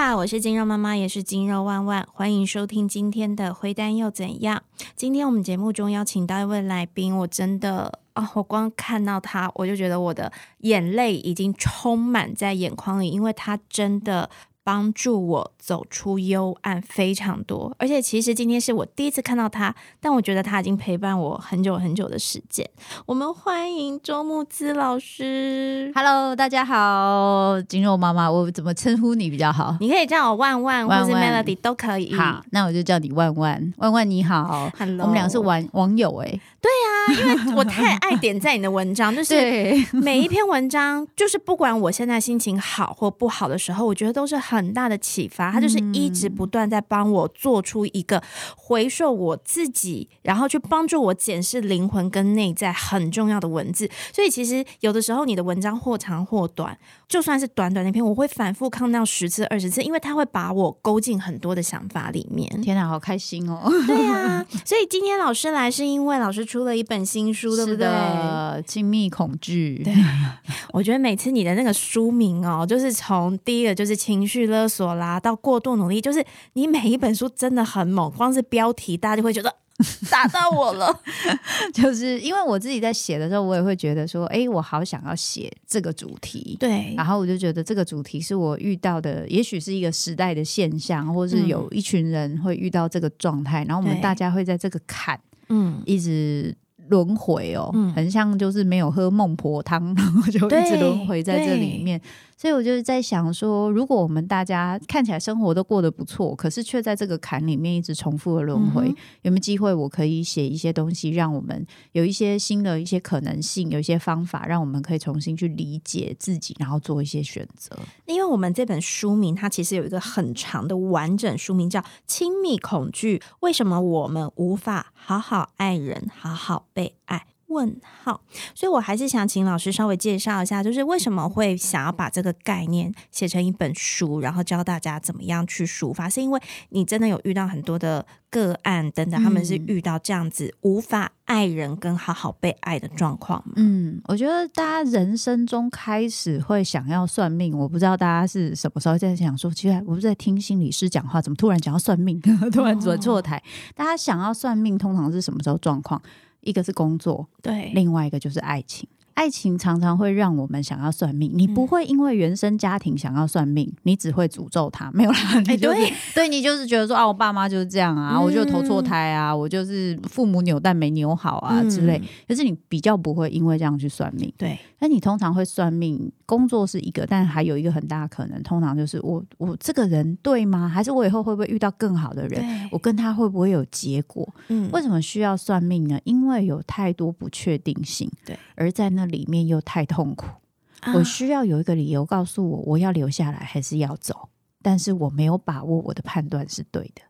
我是金肉妈妈，也是金肉万万，欢迎收听今天的《灰单又怎样》。今天我们节目中邀请到一位来宾，我真的啊，我光看到他，我就觉得我的眼泪已经充满在眼眶里，因为他真的。帮助我走出幽暗非常多，而且其实今天是我第一次看到他，但我觉得他已经陪伴我很久很久的时间。我们欢迎周木之老师。Hello，大家好，金肉妈妈，我怎么称呼你比较好？你可以叫我万万，或是 Melody 都可以。好，那我就叫你万万。万万你好，Hello，我们俩是网网友哎。对啊，因为我太爱点赞你的文章，就是每一篇文章，就是不管我现在心情好或不好的时候，我觉得都是很大的启发。他就是一直不断在帮我做出一个回溯我自己，然后去帮助我检视灵魂跟内在很重要的文字。所以其实有的时候你的文章或长或短，就算是短短那篇，我会反复看到十次、二十次，因为他会把我勾进很多的想法里面。天哪，好开心哦！对呀，所以今天老师来是因为老师。出了一本新书，对不对？亲密恐惧。对，我觉得每次你的那个书名哦，就是从第一个就是情绪勒索啦，到过度努力，就是你每一本书真的很猛，光是标题大家就会觉得 打到我了。就是因为我自己在写的时候，我也会觉得说，哎，我好想要写这个主题。对，然后我就觉得这个主题是我遇到的，也许是一个时代的现象，或是有一群人会遇到这个状态，然后我们大家会在这个坎。嗯，一直轮回哦，很像就是没有喝孟婆汤，然后就一直轮回在这里面。所以我就是在想说，如果我们大家看起来生活都过得不错，可是却在这个坎里面一直重复的轮回，有没有机会我可以写一些东西，让我们有一些新的一些可能性，有一些方法，让我们可以重新去理解自己，然后做一些选择。因为我们这本书名它其实有一个很长的完整书名，叫《亲密恐惧》，为什么我们无法好好爱人，好好被爱？问号，所以我还是想请老师稍微介绍一下，就是为什么会想要把这个概念写成一本书，然后教大家怎么样去抒发，是因为你真的有遇到很多的个案等等，他们是遇到这样子无法爱人跟好好被爱的状况吗？嗯，我觉得大家人生中开始会想要算命，我不知道大家是什么时候在想说，其实我不是在听心理师讲话，怎么突然讲要算命，突然转错台？大家想要算命，通常是什么时候状况？一个是工作，对，另外一个就是爱情。爱情常常会让我们想要算命，你不会因为原生家庭想要算命，你只会诅咒他，没有啦。你就是对 你就是觉得说啊，我爸妈就是这样啊，我就投错胎啊，我就是父母扭蛋没扭好啊之类。可是你比较不会因为这样去算命，对。那你通常会算命，工作是一个，但还有一个很大可能，通常就是我我这个人对吗？还是我以后会不会遇到更好的人？我跟他会不会有结果？嗯，为什么需要算命呢？因为有太多不确定性。对，而在那里面又太痛苦，我需要有一个理由告诉我我要留下来还是要走，但是我没有把握我的判断是对的。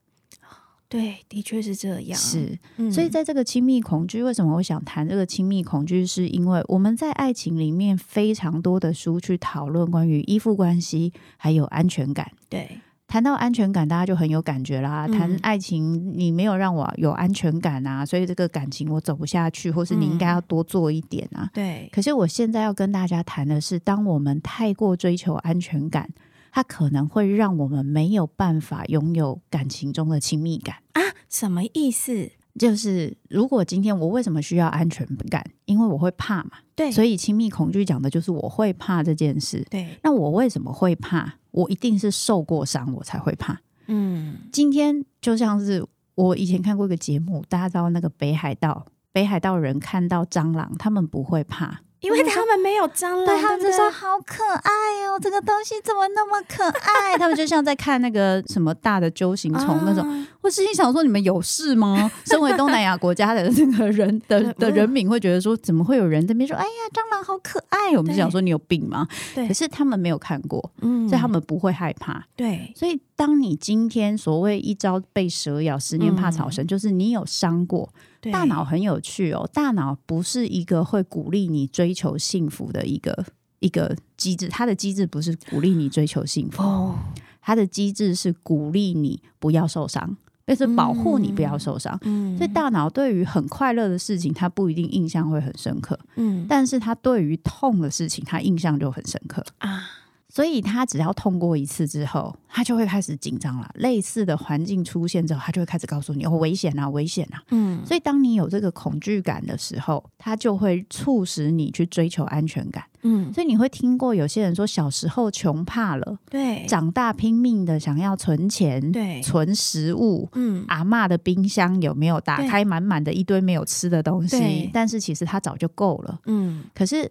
对，的确是这样。是，所以在这个亲密恐惧，为什么我想谈这个亲密恐惧？是因为我们在爱情里面非常多的书去讨论关于依附关系，还有安全感。对，谈到安全感，大家就很有感觉啦。谈爱情，你没有让我有安全感啊，所以这个感情我走不下去，或是你应该要多做一点啊。对。可是我现在要跟大家谈的是，当我们太过追求安全感。它可能会让我们没有办法拥有感情中的亲密感啊？什么意思？就是如果今天我为什么需要安全感？因为我会怕嘛。对，所以亲密恐惧讲的就是我会怕这件事。对，那我为什么会怕？我一定是受过伤，我才会怕。嗯，今天就像是我以前看过一个节目，大家知道那个北海道，北海道人看到蟑螂，他们不会怕。因为他们没有蟑螂，对他们就说好可爱哦，这个东西怎么那么可爱？他们就像在看那个什么大的揪形虫那种。我心想说，你们有事吗？身为东南亚国家的那个人的的人民会觉得说，怎么会有人在那边说，哎呀，蟑螂好可爱？我们就想说，你有病吗？对，可是他们没有看过，嗯，所以他们不会害怕。对，所以当你今天所谓一朝被蛇咬，十年怕草绳，就是你有伤过。大脑很有趣哦，大脑不是一个会鼓励你追求幸福的一个一个机制，它的机制不是鼓励你追求幸福，它的机制是鼓励你不要受伤，就是保护你不要受伤。所以大脑对于很快乐的事情，它不一定印象会很深刻，嗯，但是它对于痛的事情，它印象就很深刻。啊。所以他只要痛过一次之后，他就会开始紧张了。类似的环境出现之后，他就会开始告诉你：“哦，危险啊，危险啊！”嗯，所以当你有这个恐惧感的时候，他就会促使你去追求安全感。嗯，所以你会听过有些人说，小时候穷怕了，对，长大拼命的想要存钱，对，存食物。嗯，阿妈的冰箱有没有打开满满的一堆没有吃的东西？但是其实他早就够了。嗯，可是。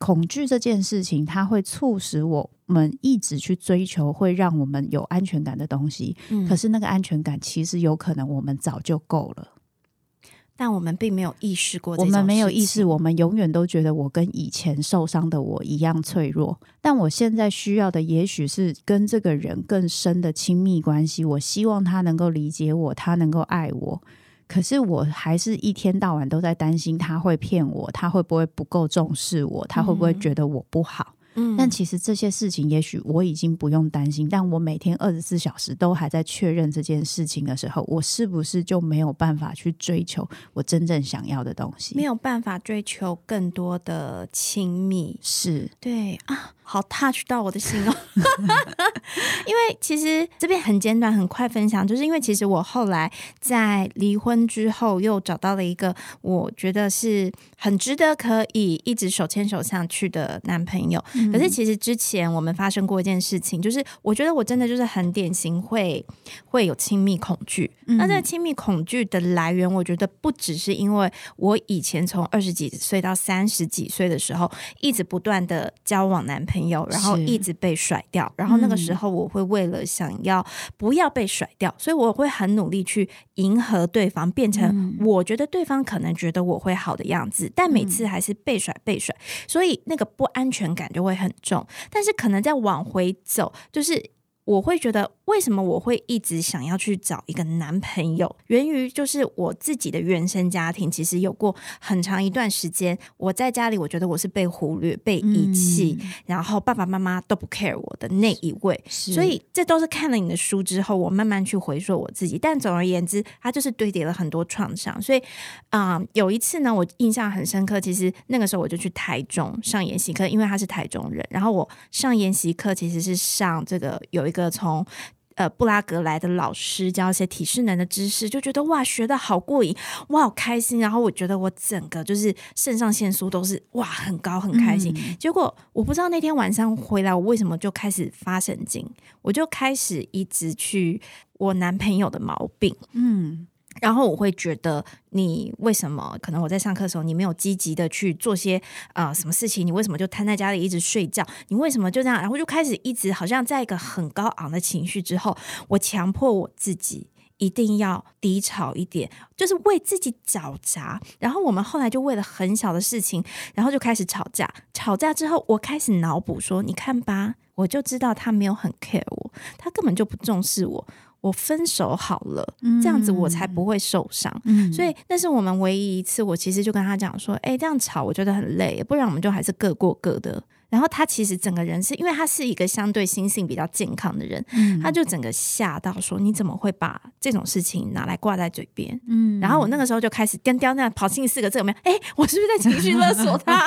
恐惧这件事情，它会促使我们一直去追求会让我们有安全感的东西。嗯，可是那个安全感其实有可能我们早就够了，但我们并没有意识过。我们没有意识，我们永远都觉得我跟以前受伤的我一样脆弱。但我现在需要的，也许是跟这个人更深的亲密关系。我希望他能够理解我，他能够爱我。可是我还是一天到晚都在担心他会骗我，他会不会不够重视我，他会不会觉得我不好？嗯，但其实这些事情，也许我已经不用担心。但我每天二十四小时都还在确认这件事情的时候，我是不是就没有办法去追求我真正想要的东西？没有办法追求更多的亲密？是对啊。好 touch 到我的心哦，因为其实这边很简短，很快分享，就是因为其实我后来在离婚之后，又找到了一个我觉得是很值得可以一直手牵手上去的男朋友。可是其实之前我们发生过一件事情，就是我觉得我真的就是很典型会会有亲密恐惧。那这个亲密恐惧的来源，我觉得不只是因为我以前从二十几岁到三十几岁的时候，一直不断的交往男朋友。朋友，然后一直被甩掉，然后那个时候我会为了想要不要被甩掉，所以我会很努力去迎合对方，变成我觉得对方可能觉得我会好的样子，但每次还是被甩被甩，所以那个不安全感就会很重。但是可能再往回走，就是我会觉得。为什么我会一直想要去找一个男朋友？源于就是我自己的原生家庭，其实有过很长一段时间，我在家里，我觉得我是被忽略、被遗弃，然后爸爸妈妈都不 care 我的那一位。所以这都是看了你的书之后，我慢慢去回溯我自己。但总而言之，它就是堆叠了很多创伤。所以啊，有一次呢，我印象很深刻。其实那个时候我就去台中上研习课，因为他是台中人。然后我上研习课其实是上这个有一个从呃，布拉格来的老师教一些体适能的知识，就觉得哇，学的好过瘾，哇，好开心。然后我觉得我整个就是肾上腺素都是哇很高，很开心。结果我不知道那天晚上回来，我为什么就开始发神经，我就开始一直去我男朋友的毛病，嗯。然后我会觉得，你为什么可能我在上课的时候，你没有积极的去做些啊什么事情？你为什么就瘫在家里一直睡觉？你为什么就这样？然后就开始一直好像在一个很高昂的情绪之后，我强迫我自己一定要低潮一点，就是为自己找茬。然后我们后来就为了很小的事情，然后就开始吵架。吵架之后，我开始脑补说：“你看吧，我就知道他没有很 care 我，他根本就不重视我。”我分手好了，这样子我才不会受伤。所以那是我们唯一一次，我其实就跟他讲说：“哎，这样吵我觉得很累，不然我们就还是各过各的。”然后他其实整个人是因为他是一个相对心性比较健康的人，他就整个吓到说：“你怎么会把这种事情拿来挂在嘴边？”嗯，然后我那个时候就开始颠颠那跑进四个字有没有？哎，我是不是在情绪勒索他？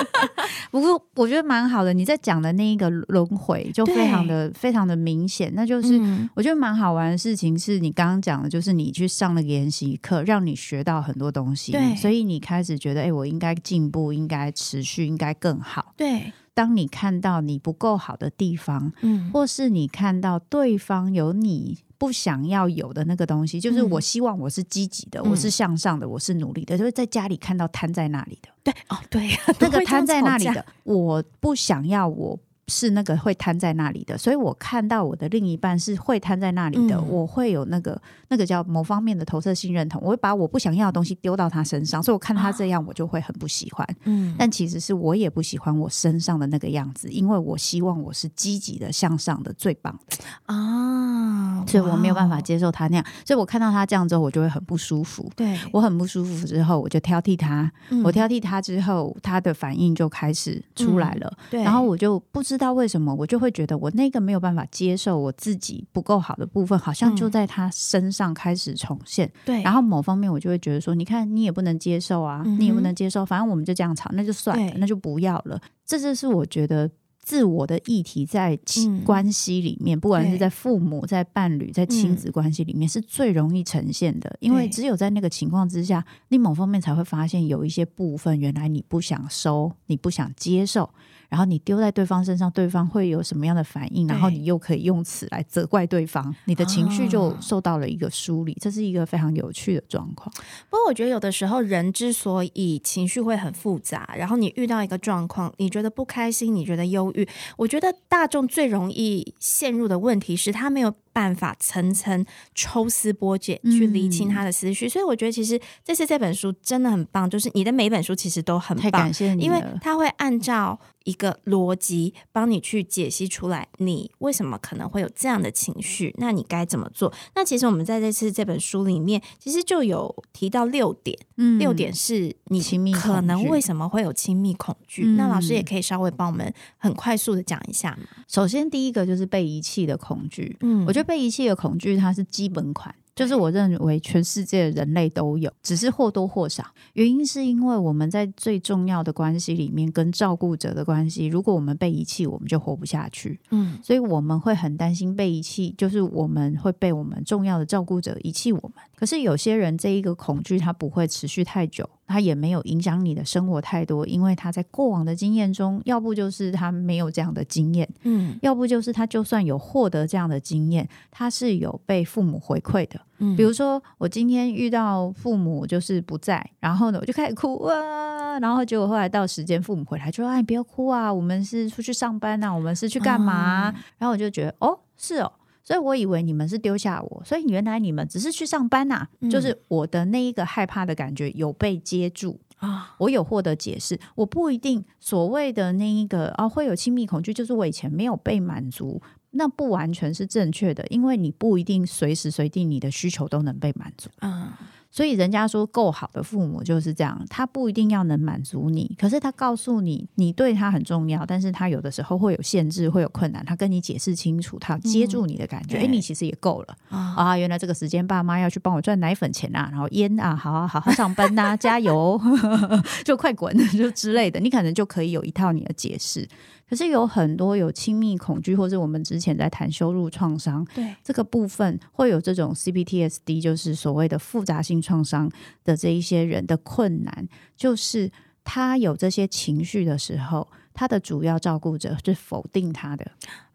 不过我觉得蛮好的，你在讲的那一个轮回就非常的非常的明显，那就是我觉得蛮好玩的事情是你刚刚讲的，就是你去上了研习课，让你学到很多东西，对，所以你开始觉得，哎，我应该进步，应该持续，应该更好，对。当你看到你不够好的地方，嗯，或是你看到对方有你不想要有的那个东西，就是我希望我是积极的，我是向上的，我是努力的，就是在家里看到瘫在那里的，对，哦，对，那个瘫在那里的，我不想要我。是那个会瘫在那里的，所以我看到我的另一半是会瘫在那里的，我会有那个那个叫某方面的投射性认同，我会把我不想要的东西丢到他身上，所以我看他这样，我就会很不喜欢。嗯，但其实是我也不喜欢我身上的那个样子，因为我希望我是积极的、向上的、最棒的啊，所以我没有办法接受他那样，所以我看到他这样之后，我就会很不舒服。对我很不舒服之后，我就挑剔他，我挑剔他之后，他的反应就开始出来了。对，然后我就不知。知道为什么我就会觉得我那个没有办法接受我自己不够好的部分，好像就在他身上开始重现。对，然后某方面我就会觉得说，你看你也不能接受啊，你也不能接受，反正我们就这样吵，那就算了，那就不要了。这就是我觉得自我的议题在关系里面，不管是在父母、在伴侣、在亲子关系里面，是最容易呈现的。因为只有在那个情况之下，你某方面才会发现有一些部分，原来你不想收，你不想接受。然后你丢在对方身上，对方会有什么样的反应？然后你又可以用此来责怪对方，你的情绪就受到了一个梳理，这是一个非常有趣的状况。不过我觉得有的时候人之所以情绪会很复杂，然后你遇到一个状况，你觉得不开心，你觉得忧郁，我觉得大众最容易陷入的问题是他没有。办法层层抽丝剥茧去理清他的思绪，所以我觉得其实这次这本书真的很棒，就是你的每一本书其实都很棒，感谢你，因为他会按照一个逻辑帮你去解析出来，你为什么可能会有这样的情绪，那你该怎么做？那其实我们在这次这本书里面，其实就有提到六点，嗯，六点是你亲密可能为什么会有亲密恐惧？那老师也可以稍微帮我们很快速的讲一下嘛。首先第一个就是被遗弃的恐惧，嗯，我觉得。被遗弃的恐惧，它是基本款。就是我认为全世界的人类都有，只是或多或少。原因是因为我们在最重要的关系里面，跟照顾者的关系，如果我们被遗弃，我们就活不下去。嗯，所以我们会很担心被遗弃，就是我们会被我们重要的照顾者遗弃我们。可是有些人这一个恐惧，它不会持续太久，它也没有影响你的生活太多，因为他在过往的经验中，要不就是他没有这样的经验，嗯，要不就是他就算有获得这样的经验，他是有被父母回馈的。嗯比如说，我今天遇到父母就是不在，然后呢，我就开始哭啊，然后结果后来到时间，父母回来就说：“哎，不要哭啊，我们是出去上班呐，我们是去干嘛？”然后我就觉得，哦，是哦，所以我以为你们是丢下我，所以原来你们只是去上班呐，就是我的那一个害怕的感觉有被接住啊，我有获得解释，我不一定所谓的那一个啊会有亲密恐惧，就是我以前没有被满足。那不完全是正确的，因为你不一定随时随地你的需求都能被满足。嗯，所以人家说够好的父母就是这样，他不一定要能满足你，可是他告诉你你对他很重要，但是他有的时候会有限制，会有困难，他跟你解释清楚，他接住你的感觉，哎，你其实也够了啊！原来这个时间爸妈要去帮我赚奶粉钱啊，然后烟啊，好好好好上班呐，加油，就快滚，就之类的，你可能就可以有一套你的解释。可是有很多有亲密恐惧，或者我们之前在谈羞辱创伤，对。这个部分会有这种 CPTSD，就是所谓的复杂性创伤的这一些人的困难，就是他有这些情绪的时候，他的主要照顾者是否定他的，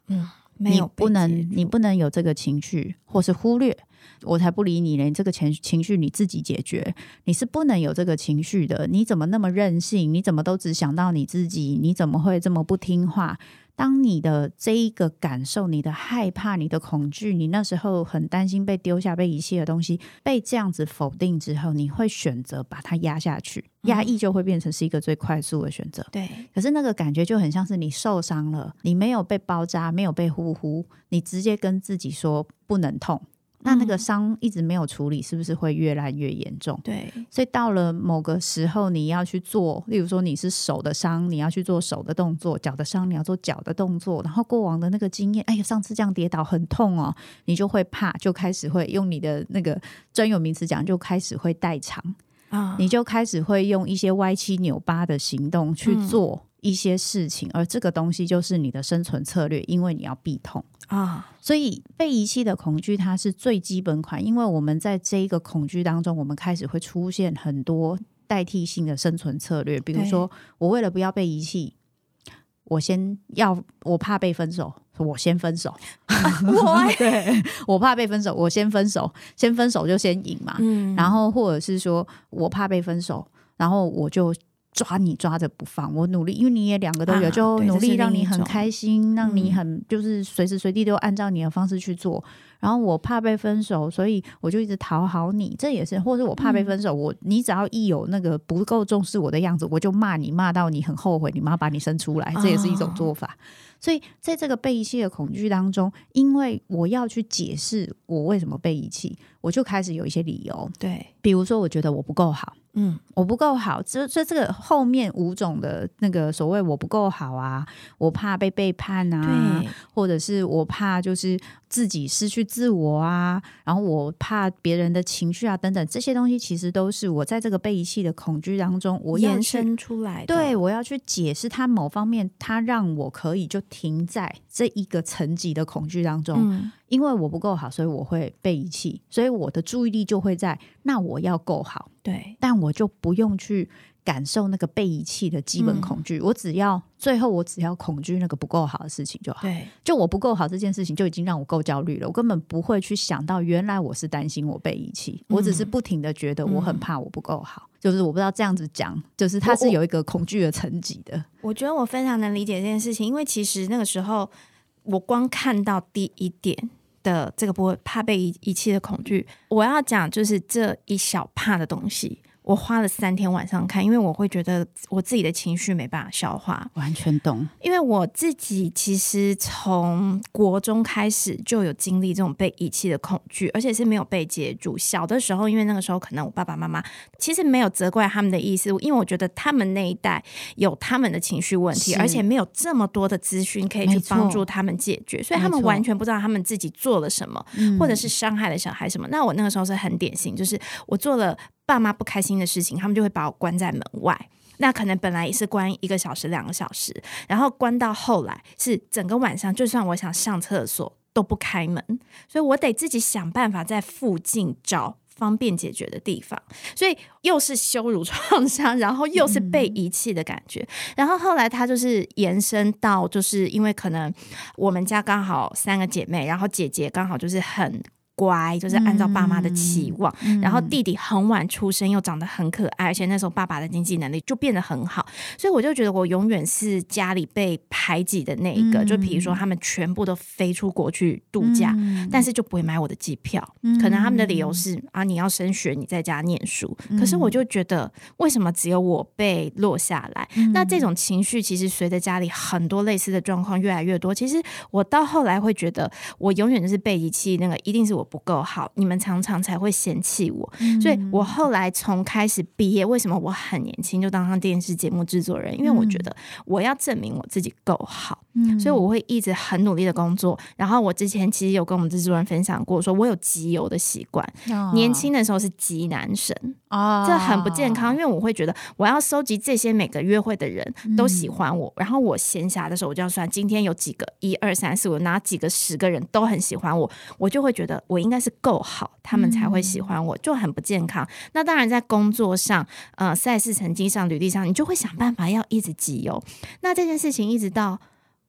嗯，没有不能，你不能有这个情绪，或是忽略。我才不理你嘞！这个情情绪你自己解决，你是不能有这个情绪的。你怎么那么任性？你怎么都只想到你自己？你怎么会这么不听话？当你的这一个感受，你的害怕，你的恐惧，你那时候很担心被丢下、被遗弃的东西，被这样子否定之后，你会选择把它压下去，压抑就会变成是一个最快速的选择。对，可是那个感觉就很像是你受伤了，你没有被包扎，没有被呼呼，你直接跟自己说不能痛。那那个伤一直没有处理，是不是会越来越严重？对，所以到了某个时候，你要去做，例如说你是手的伤，你要去做手的动作；脚的伤，你要做脚的动作。然后过往的那个经验，哎呀，上次这样跌倒很痛哦，你就会怕，就开始会用你的那个专有名词讲，就开始会代偿啊，你就开始会用一些歪七扭八的行动去做一些事情，而这个东西就是你的生存策略，因为你要避痛。啊，所以被遗弃的恐惧，它是最基本款。因为我们在这一个恐惧当中，我们开始会出现很多代替性的生存策略。比如说，我为了不要被遗弃，我先要我怕被分手，我先分手。我对我怕被分手，我先分手，先分手就先赢嘛。嗯，然后或者是说我怕被分手，然后我就。抓你抓着不放，我努力，因为你也两个都有，就努力让你很开心，让你很就是随时随地都按照你的方式去做。然后我怕被分手，所以我就一直讨好你，这也是，或者我怕被分手，我你只要一有那个不够重视我的样子，我就骂你，骂到你很后悔，你妈把你生出来，这也是一种做法。所以在这个被遗弃的恐惧当中，因为我要去解释我为什么被遗弃。我就开始有一些理由，对，比如说我觉得我不够好。嗯，我不够好，这这这个后面五种的那个所谓我不够好啊，我怕被背叛啊，或者是我怕就是自己失去自我啊，然后我怕别人的情绪啊等等，这些东西其实都是我在这个被遗弃的恐惧当中，我延伸出来。对，我要去解释它某方面，它让我可以就停在这一个层级的恐惧当中，因为我不够好，所以我会被遗弃，所以我的注意力就会在那我要够好。对，但我就不用去感受那个被遗弃的基本恐惧，我只要最后我只要恐惧那个不够好的事情就好。对，就我不够好这件事情就已经让我够焦虑了，我根本不会去想到原来我是担心我被遗弃，我只是不停的觉得我很怕我不够好，就是我不知道这样子讲，就是它是有一个恐惧的层级的。我觉得我非常能理解这件事情，因为其实那个时候我光看到第一点。的这个不会怕被遗遗弃的恐惧，我要讲就是这一小怕的东西。我花了三天晚上看，因为我会觉得我自己的情绪没办法消化，完全懂。因为我自己其实从国中开始就有经历这种被遗弃的恐惧，而且是没有被接住。小的时候，因为那个时候可能我爸爸妈妈其实没有责怪他们的意思，因为我觉得他们那一代有他们的情绪问题，而且没有这么多的资讯可以去帮助他们解决，所以他们完全不知道他们自己做了什么，或者是伤害了小孩什么。那我那个时候是很典型，就是我做了。爸妈不开心的事情，他们就会把我关在门外。那可能本来也是关一个小时、两个小时，然后关到后来是整个晚上，就算我想上厕所都不开门，所以我得自己想办法在附近找方便解决的地方。所以又是羞辱创伤，然后又是被遗弃的感觉。然后后来他就是延伸到，就是因为可能我们家刚好三个姐妹，然后姐姐刚好就是很。乖，就是按照爸妈的期望。然后弟弟很晚出生，又长得很可爱，而且那时候爸爸的经济能力就变得很好，所以我就觉得我永远是家里被排挤的那一个。就比如说，他们全部都飞出国去度假，但是就不会买我的机票。可能他们的理由是啊，你要升学，你在家念书。可是我就觉得，为什么只有我被落下来？那这种情绪其实随着家里很多类似的状况越来越多。其实我到后来会觉得，我永远就是被遗弃，那个一定是我。不够好，你们常常才会嫌弃我，所以我后来从开始毕业，为什么我很年轻就当上电视节目制作人？因为我觉得我要证明我自己够好，所以我会一直很努力的工作。然后我之前其实有跟我们制作人分享过，说我有集邮的习惯，年轻的时候是集男神啊，这很不健康，因为我会觉得我要收集这些每个约会的人都喜欢我，然后我闲暇的时候我就要算今天有几个一二三四五哪几个十个人都很喜欢我，我就会觉得。我应该是够好，他们才会喜欢我，就很不健康。那当然，在工作上、呃，赛事成绩上、履历上，你就会想办法要一直集邮。那这件事情一直到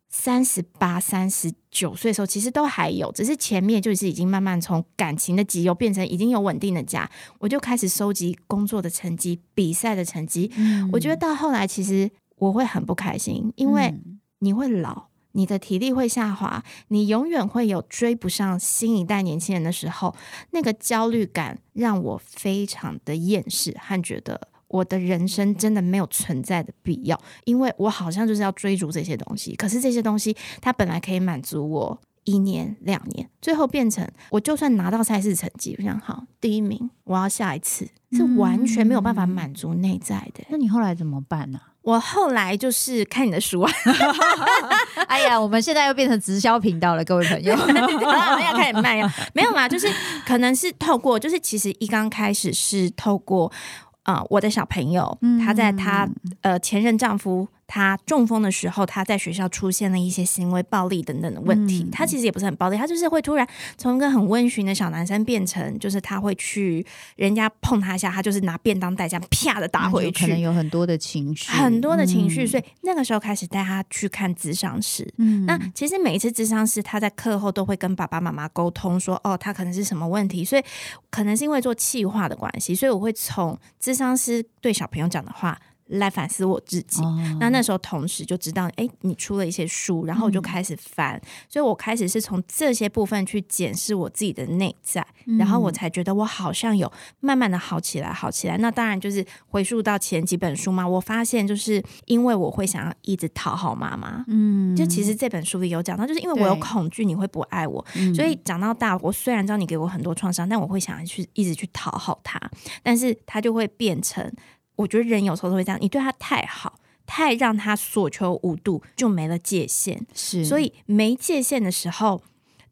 三十八、三十九岁的时候，其实都还有，只是前面就是已经慢慢从感情的集邮变成已经有稳定的家，我就开始收集工作的成绩、比赛的成绩。我觉得到后来，其实我会很不开心，因为你会老。你的体力会下滑，你永远会有追不上新一代年轻人的时候，那个焦虑感让我非常的厌世，和觉得我的人生真的没有存在的必要，因为我好像就是要追逐这些东西，可是这些东西它本来可以满足我一年两年，最后变成我就算拿到赛事成绩，我想好第一名，我要下一次，是完全没有办法满足内在的。那你后来怎么办呢？我后来就是看你的书啊 哎呀，我们现在又变成直销频道了，各位朋友，要开始卖呀？没有嘛，就是可能是透过，就是其实一刚开始是透过啊，我的小朋友，他在他呃前任丈夫。他中风的时候，他在学校出现了一些行为暴力等等的问题。他其实也不是很暴力，他就是会突然从一个很温驯的小男生变成，就是他会去人家碰他一下，他就是拿便当袋这样啪的打回去。可能有很多的情绪，很多的情绪。所以那个时候开始带他去看智商师。嗯那其实每一次智商师他在课后都会跟爸爸妈妈沟通说，哦，他可能是什么问题。所以可能是因为做气化的关系，所以我会从智商师对小朋友讲的话。来反思我自己。那那时候同时就知道，哎，你出了一些书，然后我就开始翻，所以我开始是从这些部分去检视我自己的内在，然后我才觉得我好像有慢慢的好起来，好起来。那当然就是回溯到前几本书嘛，我发现就是因为我会想要一直讨好妈妈，嗯，就其实这本书里有讲到，就是因为我有恐惧你会不爱我，所以长到大，我虽然知道你给我很多创伤，但我会想要去一直去讨好他，但是他就会变成。我觉得人有时候都会这样，你对他太好，太让他所求无度，就没了界限。是，所以没界限的时候，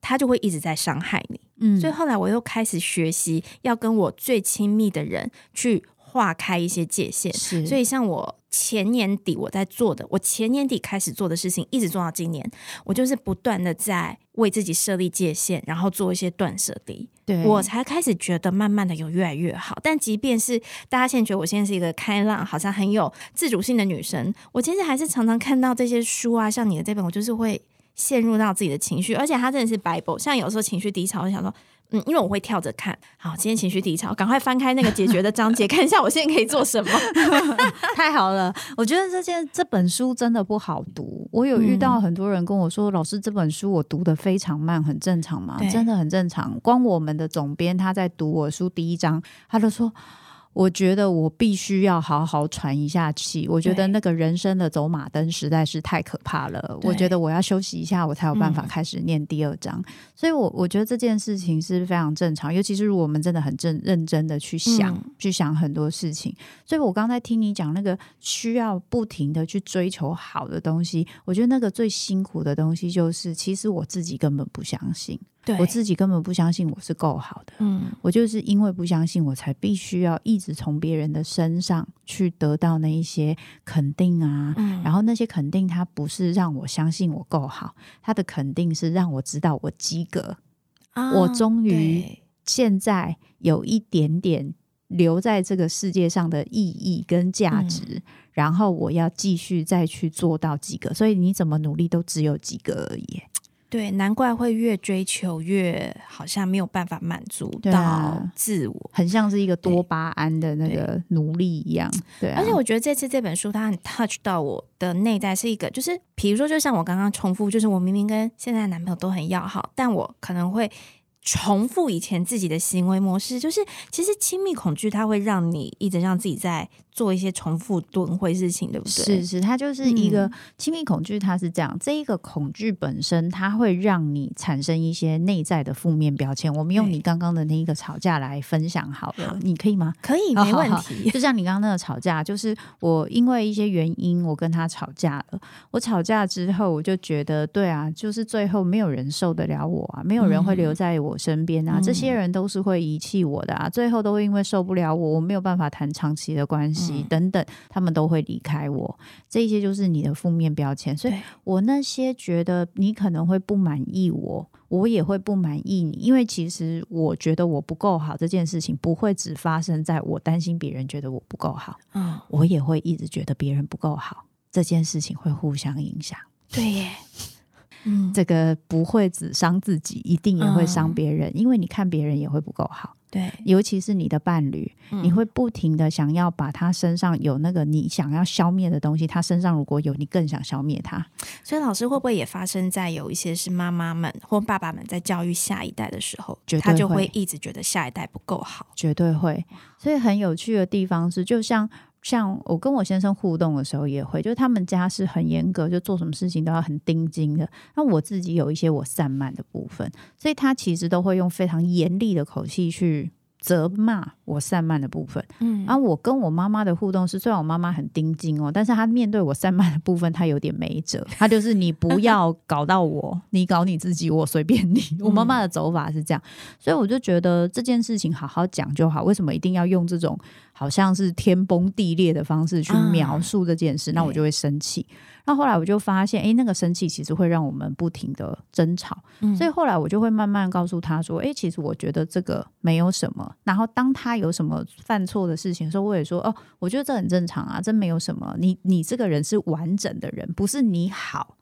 他就会一直在伤害你。嗯，所以后来我又开始学习，要跟我最亲密的人去划开一些界限。是，所以像我。前年底我在做的，我前年底开始做的事情，一直做到今年，我就是不断的在为自己设立界限，然后做一些断舍离，对我才开始觉得慢慢的有越来越好。但即便是大家现在觉得我现在是一个开朗，好像很有自主性的女生，我其实还是常常看到这些书啊，像你的这本，我就是会陷入到自己的情绪，而且它真的是 Bible。像有时候情绪低潮，我想说。嗯，因为我会跳着看好，今天情绪低潮，赶快翻开那个解决的章节，看一下我现在可以做什么。太好了，我觉得这件这本书真的不好读。我有遇到很多人跟我说，老师这本书我读的非常慢，很正常嘛？真的很正常。光我们的总编他在读我书第一章，他就说。我觉得我必须要好好喘一下气。我觉得那个人生的走马灯实在是太可怕了。我觉得我要休息一下，我才有办法开始念第二章。所以，我我觉得这件事情是非常正常，尤其是如果我们真的很正认真的去想，去想很多事情。所以我刚才听你讲那个需要不停的去追求好的东西，我觉得那个最辛苦的东西就是，其实我自己根本不相信。我自己根本不相信我是够好的，嗯，我就是因为不相信，我才必须要一直从别人的身上去得到那一些肯定啊，然后那些肯定，它不是让我相信我够好，它的肯定是让我知道我及格，我终于现在有一点点留在这个世界上的意义跟价值，然后我要继续再去做到及格，所以你怎么努力都只有及格而已。对，难怪会越追求越好像没有办法满足到自我，很像是一个多巴胺的那个奴隶一样。对，而且我觉得这次这本书它很 touch 到我的内在，是一个就是，比如说，就像我刚刚重复，就是我明明跟现在男朋友都很要好，但我可能会。重复以前自己的行为模式，就是其实亲密恐惧，它会让你一直让自己在做一些重复轮回事情，对不对？是是，它就是一个亲密恐惧，它是这样。这一个恐惧本身，它会让你产生一些内在的负面标签。我们用你刚刚的那一个吵架来分享好了，你可以吗？可以，没问题。就像你刚刚那个吵架，就是我因为一些原因，我跟他吵架了。我吵架之后，我就觉得，对啊，就是最后没有人受得了我啊，没有人会留在我。身边啊，这些人都是会遗弃我的啊，最后都会因为受不了我，我没有办法谈长期的关系等等，他们都会离开我。这些就是你的负面标签。所以我那些觉得你可能会不满意我，我也会不满意你，因为其实我觉得我不够好这件事情不会只发生在我担心别人觉得我不够好，嗯，我也会一直觉得别人不够好，这件事情会互相影响。对耶。嗯，这个不会只伤自己，一定也会伤别人，因为你看别人也会不够好。对，尤其是你的伴侣，你会不停的想要把他身上有那个你想要消灭的东西，他身上如果有，你更想消灭他。所以，老师会不会也发生在有一些是妈妈们或爸爸们在教育下一代的时候，他就会一直觉得下一代不够好？绝对会。所以很有趣的地方是，就像。像我跟我先生互动的时候，也会，就是他们家是很严格，就做什么事情都要很盯紧的。那我自己有一些我散漫的部分，所以他其实都会用非常严厉的口气去。责骂我散漫的部分，嗯，然后我跟我妈妈的互动是，虽然我妈妈很盯紧哦，但是她面对我散漫的部分，她有点没辙，她就是你不要搞到我，你搞你自己，我随便你。我妈妈的走法是这样，所以我就觉得这件事情好好讲就好，为什么一定要用这种好像是天崩地裂的方式去描述这件事？那我就会生气。那后来我就发现，哎，那个生气其实会让我们不停的争吵，所以后来我就会慢慢告诉他说，哎，其实我觉得这个没有什么。然后当他有什么犯错的事情的时候，我也说，哦，我觉得这很正常啊，这没有什么。你你这个人是完整的人，不是你好，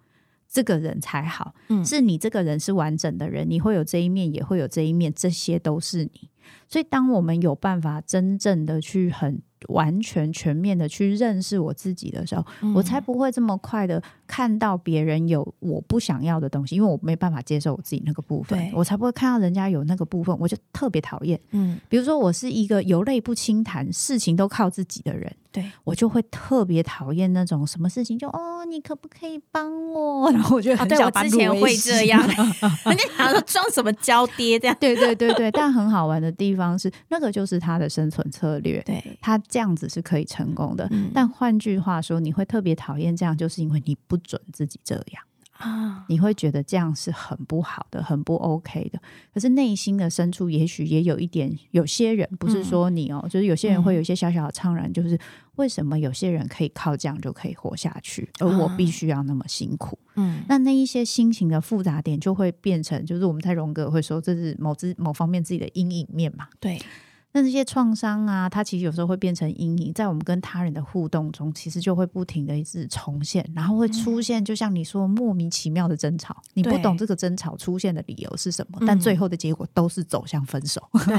这个人才好，是你这个人是完整的人，你会有这一面，也会有这一面，这些都是你。所以当我们有办法真正的去很。完全全面的去认识我自己的时候，我才不会这么快的看到别人有我不想要的东西，因为我没办法接受我自己那个部分，我才不会看到人家有那个部分，我就特别讨厌。嗯，比如说我是一个有泪不轻弹，事情都靠自己的人。对我就会特别讨厌那种什么事情就哦，你可不可以帮我？然后我就很想我之前会这样，人家想说装什么娇爹这样？对对对对，但很好玩的地方是，那个就是他的生存策略，对他这样子是可以成功的。但换句话说，你会特别讨厌这样，就是因为你不准自己这样。啊，你会觉得这样是很不好的，很不 OK 的。可是内心的深处，也许也有一点，有些人不是说你哦，就是有些人会有一些小小的怅然，就是为什么有些人可以靠这样就可以活下去，而我必须要那么辛苦？嗯，那那一些心情的复杂点，就会变成，就是我们在荣格会说，这是某之某方面自己的阴影面嘛？对。那这些创伤啊，它其实有时候会变成阴影，在我们跟他人的互动中，其实就会不停的一直重现，然后会出现，就像你说莫名其妙的争吵，你不懂这个争吵出现的理由是什么，但最后的结果都是走向分手。对，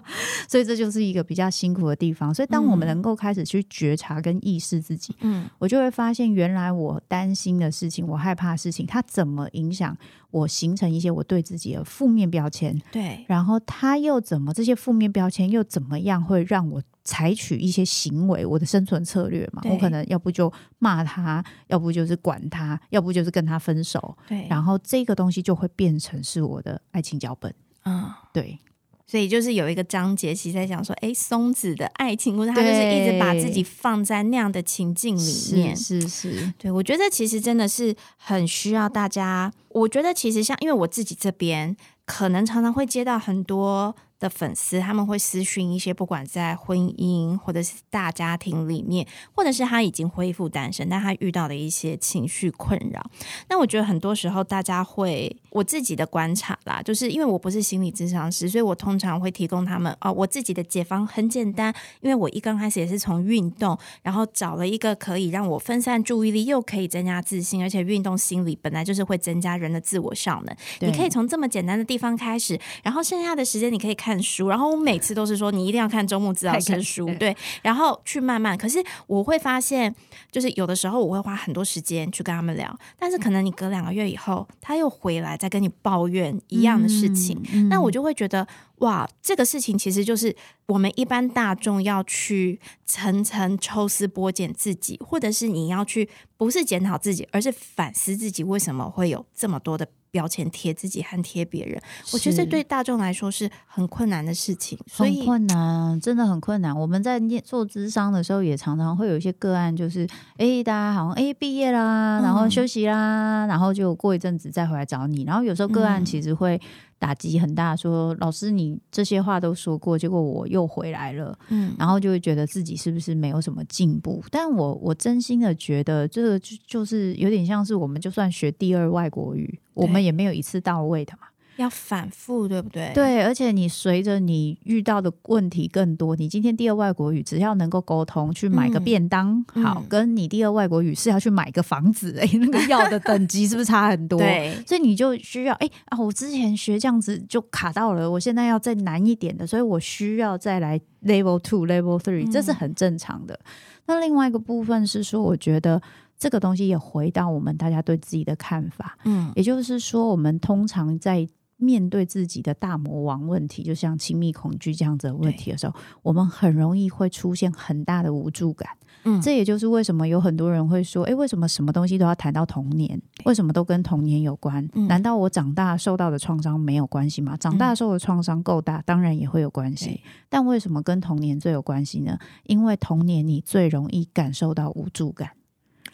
所以这就是一个比较辛苦的地方。所以当我们能够开始去觉察跟意识自己，嗯，我就会发现原来我担心的事情，我害怕的事情，它怎么影响。我形成一些我对自己的负面标签，对，然后他又怎么这些负面标签又怎么样会让我采取一些行为？我的生存策略嘛，我可能要不就骂他，要不就是管他，要不就是跟他分手，对，然后这个东西就会变成是我的爱情脚本，嗯，对。所以就是有一个章节，其实在讲说，哎，松子的爱情故事，他就是一直把自己放在那样的情境里面，是是，对我觉得其实真的是很需要大家。我觉得其实像，因为我自己这边可能常常会接到很多。的粉丝他们会私讯一些，不管在婚姻或者是大家庭里面，或者是他已经恢复单身，但他遇到的一些情绪困扰。那我觉得很多时候大家会，我自己的观察啦，就是因为我不是心理咨商师，所以我通常会提供他们哦，我自己的解方很简单，因为我一刚开始也是从运动，然后找了一个可以让我分散注意力，又可以增加自信，而且运动心理本来就是会增加人的自我效能。你可以从这么简单的地方开始，然后剩下的时间你可以看。书，然后我每次都是说你一定要看周末资料的书，对，然后去慢慢。可是我会发现，就是有的时候我会花很多时间去跟他们聊，但是可能你隔两个月以后，他又回来再跟你抱怨一样的事情，那我就会觉得哇，这个事情其实就是我们一般大众要去层层抽丝剥茧自己，或者是你要去不是检讨自己，而是反思自己为什么会有这么多的。标签贴自己和贴别人，我觉得这对大众来说是很困难的事情，很困难，真的很困难。我们在念做智商的时候，也常常会有一些个案，就是哎，大家好像哎毕业啦，然后休息啦，然后就过一阵子再回来找你，然后有时候个案其实会。打击很大，说老师你这些话都说过，结果我又回来了，嗯，然后就会觉得自己是不是没有什么进步？但我我真心的觉得，这个就就是有点像是我们就算学第二外国语，我们也没有一次到位的嘛。要反复，对不对？对，而且你随着你遇到的问题更多，你今天第二外国语只要能够沟通，去买个便当，好，跟你第二外国语是要去买个房子，哎，那个要的等级是不是差很多？对，所以你就需要，哎啊，我之前学这样子就卡到了，我现在要再难一点的，所以我需要再来 level two、level three，这是很正常的。那另外一个部分是说，我觉得这个东西也回到我们大家对自己的看法，嗯，也就是说，我们通常在面对自己的大魔王问题，就像亲密恐惧这样子的问题的时候，我们很容易会出现很大的无助感。嗯，这也就是为什么有很多人会说：“哎，为什么什么东西都要谈到童年？为什么都跟童年有关？难道我长大受到的创伤没有关系吗？长大受的创伤够大，当然也会有关系。但为什么跟童年最有关系呢？因为童年你最容易感受到无助感。”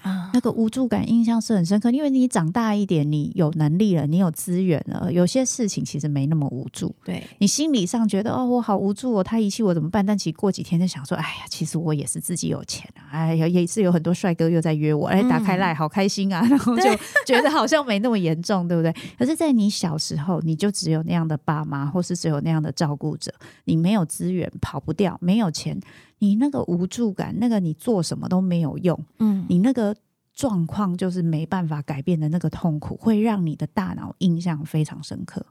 啊，那个无助感印象是很深刻，因为你长大一点，你有能力了，你有资源了，有些事情其实没那么无助。对你心理上觉得哦，我好无助哦，他遗弃我怎么办？但其实过几天就想说，哎呀，其实我也是自己有钱啊，哎呀，也是有很多帅哥又在约我，哎，打开赖好开心啊，然后就觉得好像没那么严重，对不对？可是，在你小时候，你就只有那样的爸妈，或是只有那样的照顾者，你没有资源，跑不掉，没有钱。你那个无助感，那个你做什么都没有用，嗯，你那个状况就是没办法改变的那个痛苦，会让你的大脑印象非常深刻。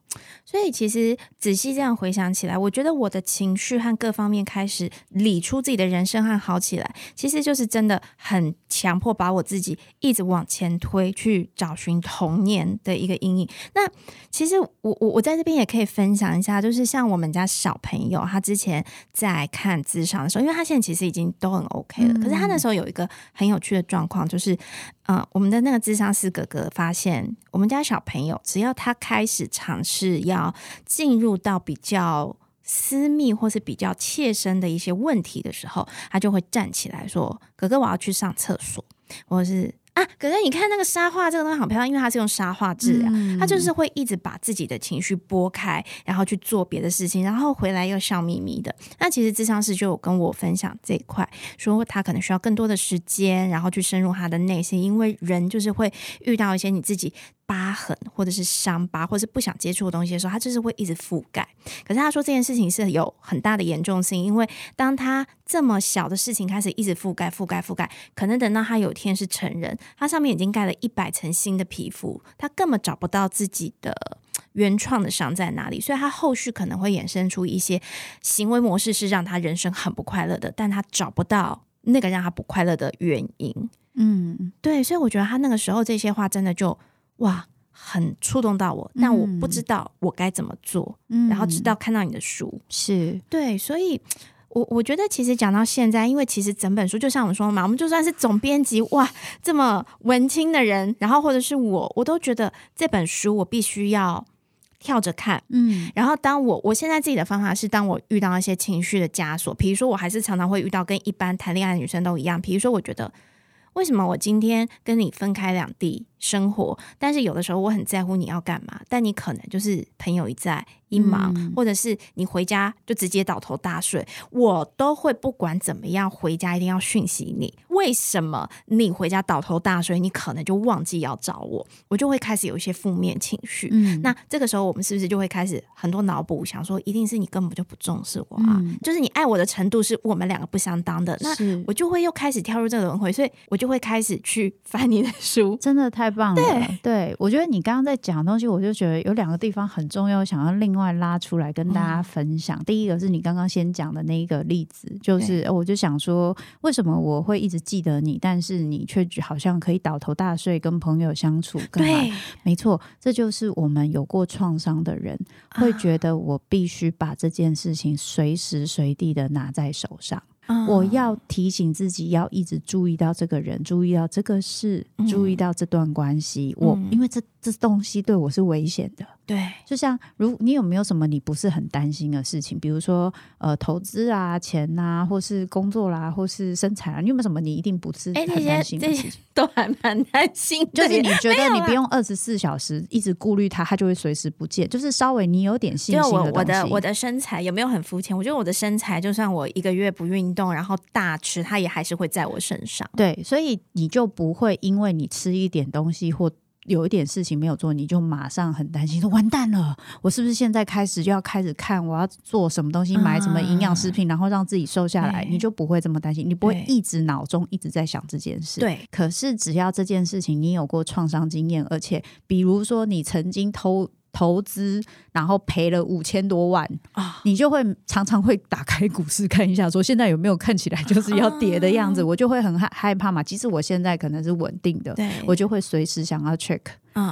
所以其实仔细这样回想起来，我觉得我的情绪和各方面开始理出自己的人生和好起来，其实就是真的很强迫把我自己一直往前推，去找寻童年的一个阴影。那其实我我我在这边也可以分享一下，就是像我们家小朋友，他之前在看智商的时候，因为他现在其实已经都很 OK 了，可是他那时候有一个很有趣的状况，就是。嗯，我们的那个智商师哥哥发现，我们家小朋友只要他开始尝试要进入到比较私密或是比较切身的一些问题的时候，他就会站起来说：“哥哥，我要去上厕所。”或是。啊，可是你看那个沙画，这个东西好漂亮，因为它是用沙画治疗，它就是会一直把自己的情绪拨开，然后去做别的事情，然后回来又笑眯眯的。那其实智商师就有跟我分享这一块，说他可能需要更多的时间，然后去深入他的内心，因为人就是会遇到一些你自己。疤痕或者是伤疤，或者是不想接触的东西的时候，他就是会一直覆盖。可是他说这件事情是有很大的严重性，因为当他这么小的事情开始一直覆盖、覆盖、覆盖，可能等到他有一天是成人，他上面已经盖了一百层新的皮肤，他根本找不到自己的原创的伤在哪里，所以他后续可能会衍生出一些行为模式，是让他人生很不快乐的，但他找不到那个让他不快乐的原因。嗯，对，所以我觉得他那个时候这些话真的就。哇，很触动到我，但我不知道我该怎么做。嗯然后直到看到你的书，是对，所以我我觉得其实讲到现在，因为其实整本书就像我们说嘛，我们就算是总编辑，哇，这么文青的人，然后或者是我，我都觉得这本书我必须要跳着看。嗯，然后当我我现在自己的方法是，当我遇到一些情绪的枷锁，比如说我还是常常会遇到跟一般谈恋爱的女生都一样，比如说我觉得为什么我今天跟你分开两地。生活，但是有的时候我很在乎你要干嘛，但你可能就是朋友一在一忙，或者是你回家就直接倒头大睡，我都会不管怎么样回家一定要讯息你。为什么你回家倒头大睡，你可能就忘记要找我，我就会开始有一些负面情绪。那这个时候我们是不是就会开始很多脑补，想说一定是你根本就不重视我啊？就是你爱我的程度是我们两个不相当的，那我就会又开始跳入这个轮回，所以我就会开始去翻你的书，真的太。太棒了，对我觉得你刚刚在讲东西，我就觉得有两个地方很重要，想要另外拉出来跟大家分享。第一个是你刚刚先讲的那一个例子，就是我就想说，为什么我会一直记得你，但是你却好像可以倒头大睡，跟朋友相处？对，没错，这就是我们有过创伤的人会觉得，我必须把这件事情随时随地的拿在手上。我要提醒自己，要一直注意到这个人，注意到这个事，注意到这段关系。我因为这这东西对我是危险的。对，就像如你有没有什么你不是很担心的事情？比如说呃，投资啊、钱呐，或是工作啦，或是身材啊，你有没有什么你一定不是很担心的事情？都还蛮担心。就是你觉得你不用二十四小时一直顾虑它，它就会随时不见。就是稍微你有点信心的我的我的身材有没有很肤浅？我觉得我的身材，就算我一个月不运动，然后大吃，它也还是会在我身上。对，所以你就不会因为你吃一点东西或。有一点事情没有做，你就马上很担心，说完蛋了，我是不是现在开始就要开始看我要做什么东西，买什么营养食品，然后让自己瘦下来？你就不会这么担心，你不会一直脑中一直在想这件事。对，可是只要这件事情你有过创伤经验，而且比如说你曾经偷。投资，然后赔了五千多万啊！你就会常常会打开股市看一下，说现在有没有看起来就是要跌的样子，我就会很害害怕嘛。即使我现在可能是稳定的，我就会随时想要 check。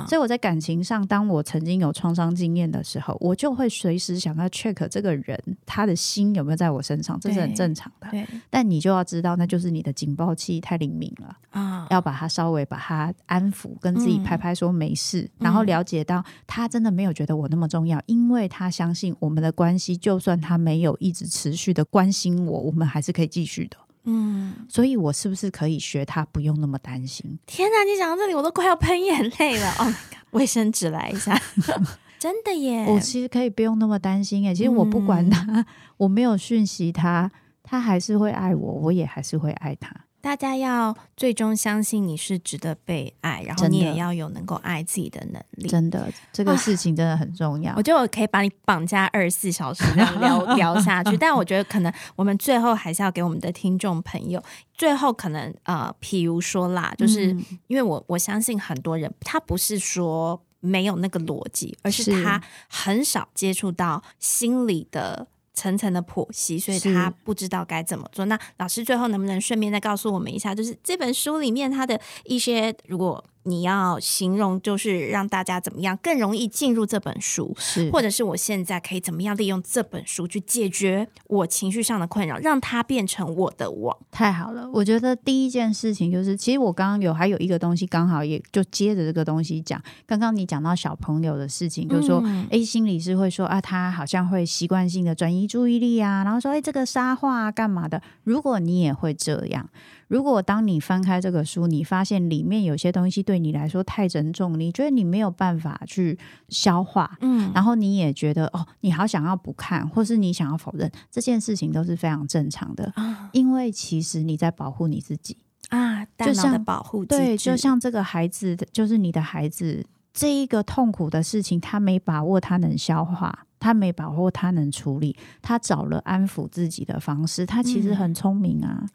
所以我在感情上，当我曾经有创伤经验的时候，我就会随时想要 check 这个人他的心有没有在我身上，这是很正常的。但你就要知道，那就是你的警报器太灵敏了啊！要把它稍微把它安抚，跟自己拍拍说没事，然后了解到他真的没有觉得我那么重要，因为他相信我们的关系，就算他没有一直持续的关心我，我们还是可以继续的。嗯，所以我是不是可以学他，不用那么担心？天哪，你讲到这里，我都快要喷眼泪了哦！卫生纸来一下，真的耶！我其实可以不用那么担心耶。其实我不管他，我没有讯息他，他还是会爱我，我也还是会爱他。大家要最终相信你是值得被爱，然后你也要有能够爱自己的能力。真的，这个事情真的很重要。我觉得我可以把你绑架二十四小时这样聊 聊下去，但我觉得可能我们最后还是要给我们的听众朋友，最后可能呃，譬如说啦，就是因为我我相信很多人他不是说没有那个逻辑，而是他很少接触到心理的。层层的剖析，所以他不知道该怎么做。那老师最后能不能顺便再告诉我们一下，就是这本书里面他的一些如果。你要形容就是让大家怎么样更容易进入这本书，是或者是我现在可以怎么样利用这本书去解决我情绪上的困扰，让它变成我的网。太好了，我觉得第一件事情就是，其实我刚刚有还有一个东西，刚好也就接着这个东西讲。刚刚你讲到小朋友的事情，就是说 A 心理师会说啊，他好像会习惯性的转移注意力啊，然后说哎，这个沙画干嘛的？如果你也会这样。如果当你翻开这个书，你发现里面有些东西对你来说太沉重，你觉得你没有办法去消化，嗯，然后你也觉得哦，你好想要不看，或是你想要否认这件事情都是非常正常的，因为其实你在保护你自己啊，就像保护对，就像这个孩子，就是你的孩子，这一个痛苦的事情，他没把握，他能消化。他没把握，他能处理，他找了安抚自己的方式，他其实很聪明啊。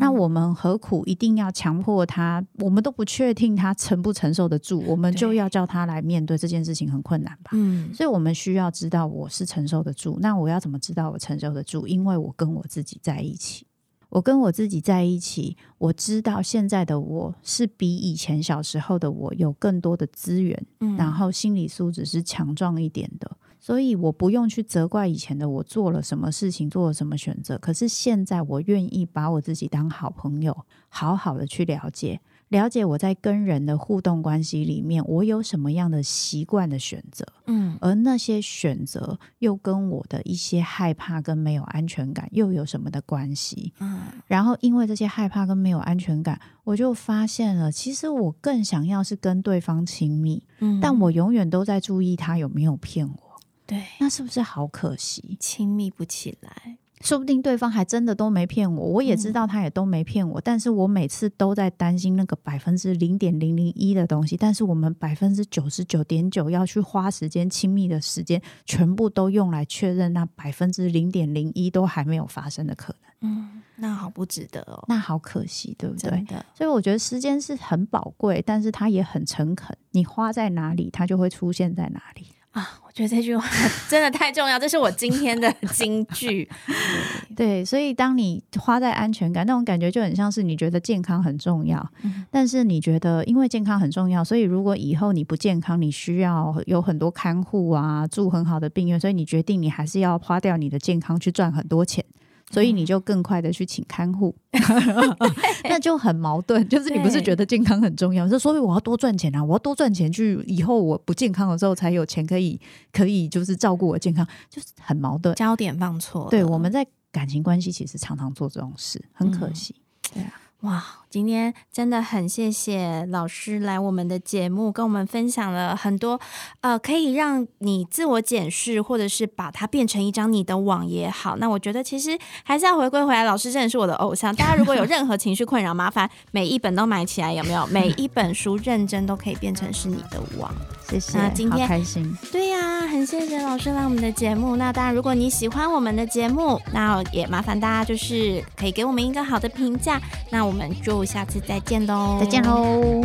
那我们何苦一定要强迫他？我们都不确定他承不承受得住，我们就要叫他来面对这件事情很困难吧？嗯，所以我们需要知道我是承受得住。那我要怎么知道我承受得住？因为我跟我自己在一起，我跟我自己在一起，我知道现在的我是比以前小时候的我有更多的资源，然后心理素质是强壮一点的。所以我不用去责怪以前的我做了什么事情，做了什么选择。可是现在我愿意把我自己当好朋友，好好的去了解，了解我在跟人的互动关系里面，我有什么样的习惯的选择。嗯，而那些选择又跟我的一些害怕跟没有安全感又有什么的关系？嗯，然后因为这些害怕跟没有安全感，我就发现了，其实我更想要是跟对方亲密，嗯，但我永远都在注意他有没有骗我。对，那是不是好可惜？亲密不起来，说不定对方还真的都没骗我，我也知道他也都没骗我，但是我每次都在担心那个百分之零点零零一的东西，但是我们百分之九十九点九要去花时间亲密的时间，全部都用来确认那百分之零点零一都还没有发生的可能。嗯，那好不值得哦，那好可惜，对不对？所以我觉得时间是很宝贵，但是它也很诚恳，你花在哪里，它就会出现在哪里。啊，我觉得这句话 真的太重要，这是我今天的 金句。对，所以当你花在安全感那种感觉，就很像是你觉得健康很重要，但是你觉得因为健康很重要，所以如果以后你不健康，你需要有很多看护啊，住很好的病院，所以你决定你还是要花掉你的健康去赚很多钱。所以你就更快的去请看护，那就很矛盾。就是你不是觉得健康很重要，是所以我要多赚钱啊，我要多赚钱去以后我不健康的时候才有钱可以可以就是照顾我健康，就是很矛盾。焦点放错，对，我们在感情关系其实常常做这种事，很可惜。对啊。哇，今天真的很谢谢老师来我们的节目，跟我们分享了很多，呃，可以让你自我检视，或者是把它变成一张你的网也好。那我觉得其实还是要回归回来，老师真的是我的偶像。大家如果有 任何情绪困扰，麻烦每一本都买起来，有没有？每一本书认真都可以变成是你的网。谢谢，那今天开心。对呀，很谢谢老师来我们的节目。那当然，如果你喜欢我们的节目，那也麻烦大家就是可以给我们一个好的评价。那。我们就下次再见喽！再见喽！